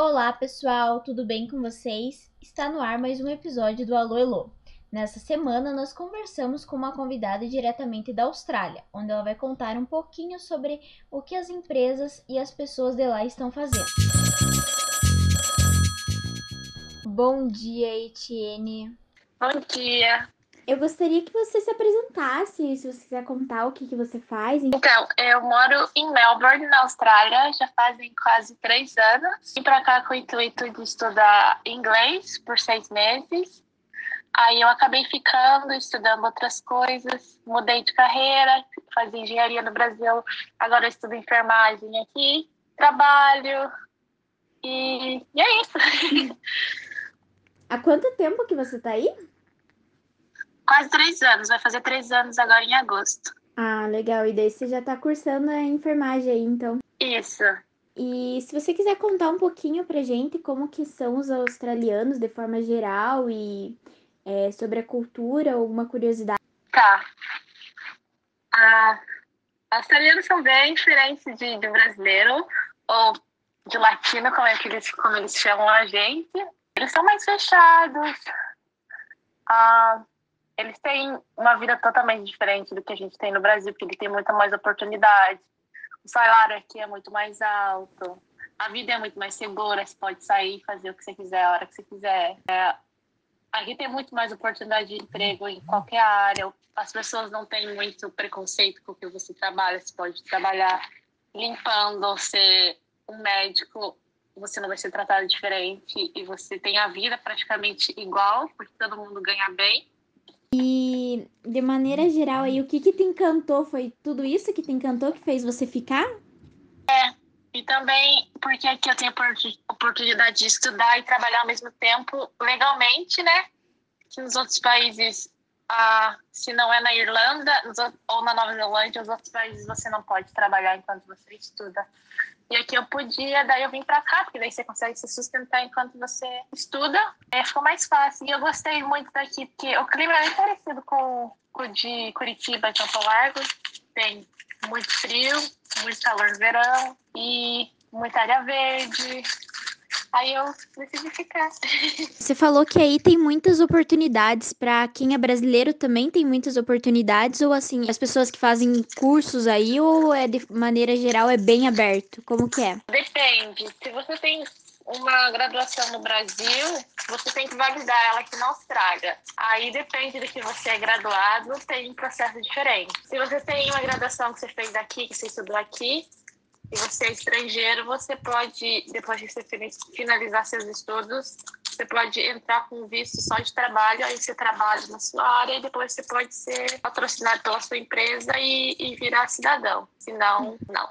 Olá, pessoal, tudo bem com vocês? Está no ar mais um episódio do Alô Elô. Nessa semana, nós conversamos com uma convidada diretamente da Austrália, onde ela vai contar um pouquinho sobre o que as empresas e as pessoas de lá estão fazendo. Bom dia, Etienne. Bom dia. Eu gostaria que você se apresentasse, se você quiser contar o que, que você faz. Então, eu moro em Melbourne, na Austrália, já fazem quase três anos. Vim para cá com o intuito de estudar inglês por seis meses. Aí eu acabei ficando, estudando outras coisas, mudei de carreira, fazia engenharia no Brasil, agora eu estudo enfermagem aqui, trabalho e, e é isso. Há quanto tempo que você está aí? Quase três anos, vai fazer três anos agora em agosto. Ah, legal. E daí você já tá cursando a enfermagem aí, então. Isso. E se você quiser contar um pouquinho pra gente como que são os australianos de forma geral e é, sobre a cultura, alguma curiosidade. Tá. Ah, australianos são bem diferentes de, de brasileiro, ou de latino, como, é que eles, como eles chamam a gente. Eles são mais fechados. Ah, eles têm uma vida totalmente diferente do que a gente tem no Brasil, porque eles têm muita mais oportunidade. O salário aqui é muito mais alto. A vida é muito mais segura, você pode sair fazer o que você quiser, a hora que você quiser. É, aqui tem muito mais oportunidade de emprego em qualquer área. As pessoas não têm muito preconceito com o que você trabalha. Você pode trabalhar limpando, ser um médico, você não vai ser tratado diferente e você tem a vida praticamente igual, porque todo mundo ganha bem. E de maneira geral aí, o que que te encantou? Foi tudo isso que te encantou que fez você ficar? É, e também porque aqui eu tenho a oportunidade de estudar e trabalhar ao mesmo tempo legalmente, né? Que nos outros países, ah, se não é na Irlanda ou na Nova Zelândia, os outros países você não pode trabalhar enquanto você estuda. E aqui eu podia, daí eu vim para cá, porque daí você consegue se sustentar enquanto você estuda. É, ficou mais fácil. E eu gostei muito daqui, porque o clima é bem parecido com o de Curitiba, Campo Largo. Tem muito frio, muito calor no verão e muita área verde. Aí eu decidi ficar. Você falou que aí tem muitas oportunidades para quem é brasileiro também tem muitas oportunidades ou assim, as pessoas que fazem cursos aí ou é de maneira geral é bem aberto? Como que é? Depende. Se você tem uma graduação no Brasil, você tem que validar ela aqui na Austrália. Aí depende do que você é graduado, tem um processo diferente. Se você tem uma graduação que você fez aqui, que você estudou aqui, e você é estrangeiro, você pode, depois de você finalizar seus estudos, você pode entrar com visto só de trabalho, aí você trabalha na sua área e depois você pode ser patrocinado pela sua empresa e, e virar cidadão. Senão, não.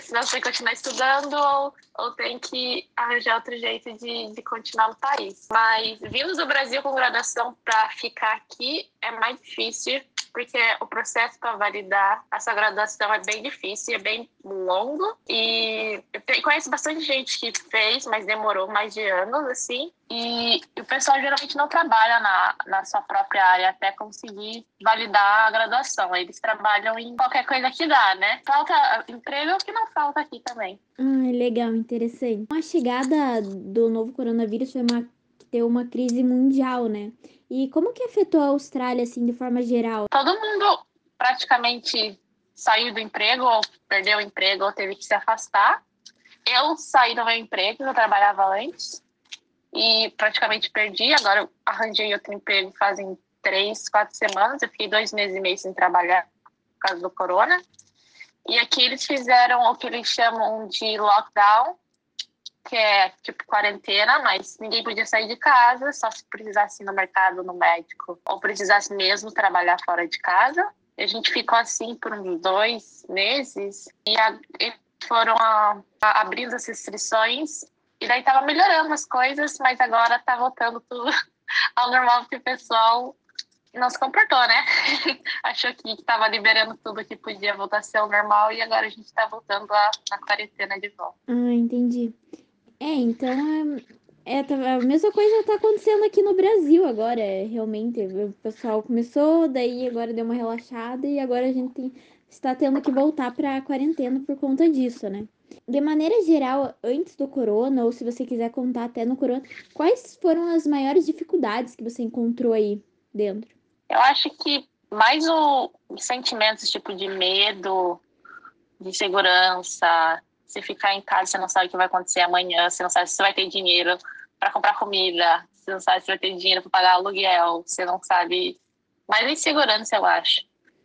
Senão você tem que continuar estudando ou, ou tem que arranjar outro jeito de, de continuar no país. Mas vindo do Brasil com graduação para ficar aqui é mais difícil porque o processo para validar essa graduação é bem difícil, é bem longo e eu conheço bastante gente que fez, mas demorou mais de anos, assim, e o pessoal geralmente não trabalha na, na sua própria área até conseguir validar a graduação. Eles trabalham em qualquer coisa que dá, né? Falta emprego que não falta aqui também. Ah, legal, interessante. A chegada do novo coronavírus foi uma ter uma crise mundial, né? E como que afetou a Austrália, assim, de forma geral? Todo mundo praticamente saiu do emprego, ou perdeu o emprego, ou teve que se afastar. Eu saí do meu emprego, eu trabalhava antes, e praticamente perdi. Agora eu arranjei outro emprego fazem três, quatro semanas. Eu fiquei dois meses e meio sem trabalhar por causa do corona. E aqui eles fizeram o que eles chamam de lockdown, que é tipo quarentena, mas ninguém podia sair de casa, só se precisasse ir no mercado, no médico, ou precisasse mesmo trabalhar fora de casa. E a gente ficou assim por uns dois meses e a, foram a, a, abrindo as restrições e daí tava melhorando as coisas, mas agora tá voltando tudo ao normal porque o pessoal não se comportou, né? Achou que estava liberando tudo que podia voltar a ser ao normal e agora a gente está voltando à quarentena de volta. Ah, entendi. É, então É, tá, a mesma coisa tá acontecendo aqui no Brasil agora, é, realmente. O pessoal começou, daí agora deu uma relaxada e agora a gente tem, está tendo que voltar pra quarentena por conta disso, né? De maneira geral, antes do corona, ou se você quiser contar até no corona, quais foram as maiores dificuldades que você encontrou aí dentro? Eu acho que mais o sentimentos tipo de medo, de segurança, se ficar em casa, você não sabe o que vai acontecer amanhã, você não sabe se você vai ter dinheiro para comprar comida, você não sabe se vai ter dinheiro para pagar aluguel, você não sabe. Mais insegurança, eu acho.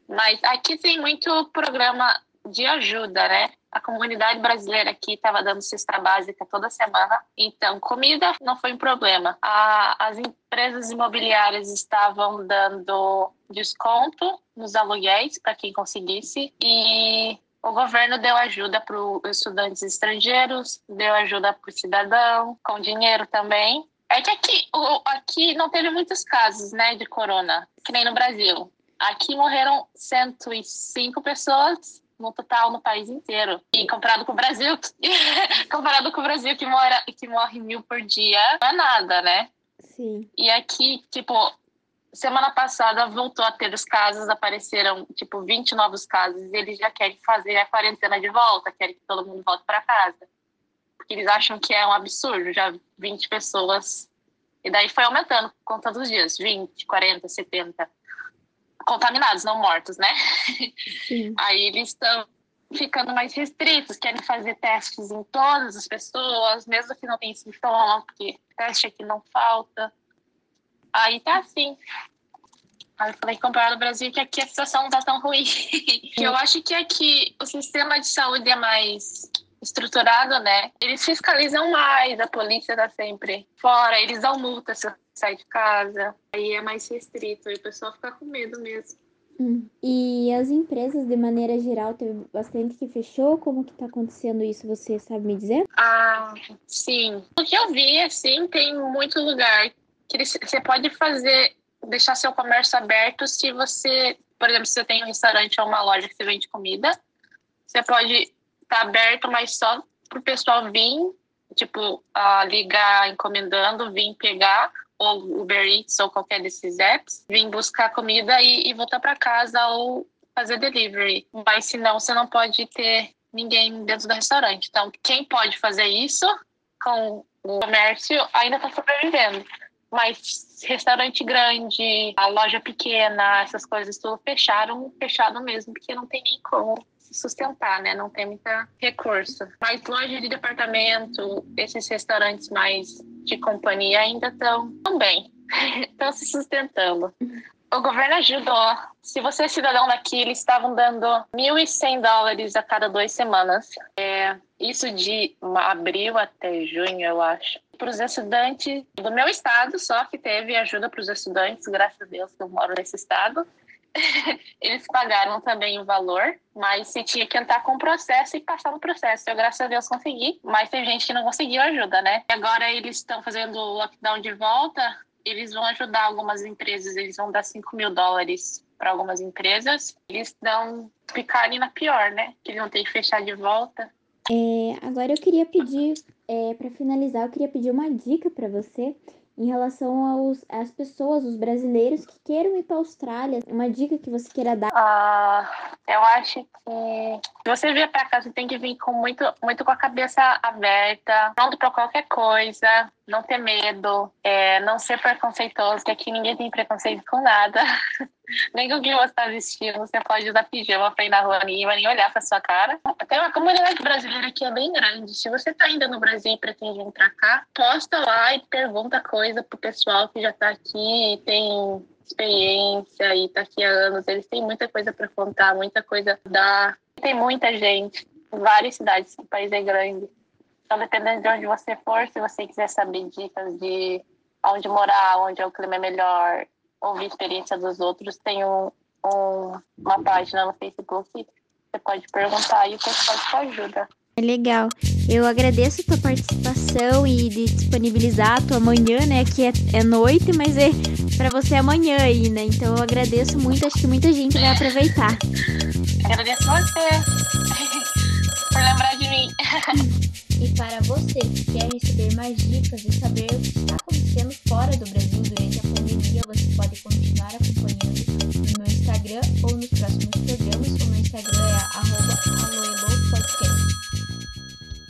Mas aqui tem muito programa de ajuda, né? A comunidade brasileira aqui estava dando cesta básica toda semana, então comida não foi um problema. A, as empresas imobiliárias estavam dando desconto nos aluguéis para quem conseguisse e o governo deu ajuda para os estudantes estrangeiros, deu ajuda para o cidadão, com dinheiro também. É que aqui, aqui não teve muitos casos né, de corona, que nem no Brasil. Aqui morreram 105 pessoas no total no país inteiro. E comparado com o Brasil, comparado com o Brasil que, mora, que morre mil por dia, não é nada, né? Sim. E aqui, tipo, semana passada voltou a ter os casos, apareceram, tipo, 20 novos casos, e eles já querem fazer a quarentena de volta, querem que todo mundo volte para casa. Porque eles acham que é um absurdo, já 20 pessoas. E daí foi aumentando com todos os dias, 20, 40, 70 contaminados, não mortos, né? Sim. Aí eles estão ficando mais restritos, querem fazer testes em todas as pessoas, mesmo que não tenham sintoma, porque teste aqui não falta. Aí tá assim. Aí eu falei comprar no Brasil que aqui a situação não tá tão ruim. eu acho que aqui o sistema de saúde é mais estruturado, né? Eles fiscalizam mais, a polícia tá sempre fora, eles dão multa se sai de casa. Aí é mais restrito, aí o pessoal fica com medo mesmo. Hum. E as empresas, de maneira geral, teve bastante que fechou? Como que tá acontecendo isso, você sabe me dizer? Ah, sim. O que eu vi, assim, tem muito lugar que você pode fazer, deixar seu comércio aberto se você, por exemplo, se você tem um restaurante ou uma loja que você vende comida, você pode estar tá aberto, mas só pro pessoal vir, tipo, uh, ligar encomendando, vir pegar, ou Uber Eats ou qualquer desses apps, vir buscar comida e, e voltar para casa ou fazer delivery. Mas se não, você não pode ter ninguém dentro do restaurante. Então, quem pode fazer isso com o comércio ainda está sobrevivendo. Mas restaurante grande, a loja pequena, essas coisas tudo fecharam, fechado mesmo, porque não tem nem como sustentar, né? Não tem muita recurso. Mas loja de departamento, esses restaurantes mais de companhia ainda estão bem, estão se sustentando. O governo ajudou. Se você é cidadão daqui, eles estavam dando 1.100 dólares a cada duas semanas. É, isso de abril até junho, eu acho. Para os estudantes do meu estado, só que teve ajuda para os estudantes, graças a Deus que eu moro nesse estado. eles pagaram também o valor, mas você tinha que entrar com o processo e passar no processo. Eu, graças a Deus, consegui, mas tem gente que não conseguiu ajuda, né? E agora eles estão fazendo o lockdown de volta, eles vão ajudar algumas empresas, eles vão dar 5 mil dólares para algumas empresas. Eles dão ficarem na pior, né? Que eles vão ter que fechar de volta. É, agora eu queria pedir, é, para finalizar, eu queria pedir uma dica para você em relação aos, às pessoas, os brasileiros que queiram ir para a Austrália? Uma dica que você queira dar? Ah, eu acho que você vier para cá, você tem que vir com muito, muito com a cabeça aberta, pronto para qualquer coisa, não ter medo, é, não ser preconceituoso, que aqui ninguém tem preconceito com nada. nem com o que você está vestindo, você pode usar pijama para ir na rua, ninguém vai nem olhar para sua cara. Tem uma comunidade brasileira que é bem grande. Se você está ainda no Brasil e pretende vir para cá, posta lá e pergunta coisa pro pessoal que já está aqui tem experiência e está aqui há anos. Eles têm muita coisa para contar, muita coisa a dar. Tem muita gente, várias cidades, o país é grande. Então, dependendo de onde você for, se você quiser saber dicas de onde morar, onde é o clima é melhor, ouvir experiência dos outros, tem um, um, uma página no Facebook. Você pode perguntar e o pessoal te ajuda. É legal. Eu agradeço a tua participação e de disponibilizar a tua manhã, né? Que é, é noite, mas é para você amanhã aí, né? Então eu agradeço muito, acho que muita gente vai aproveitar. Agradeço você por lembrar de mim. Para você que quer receber mais dicas e saber o que está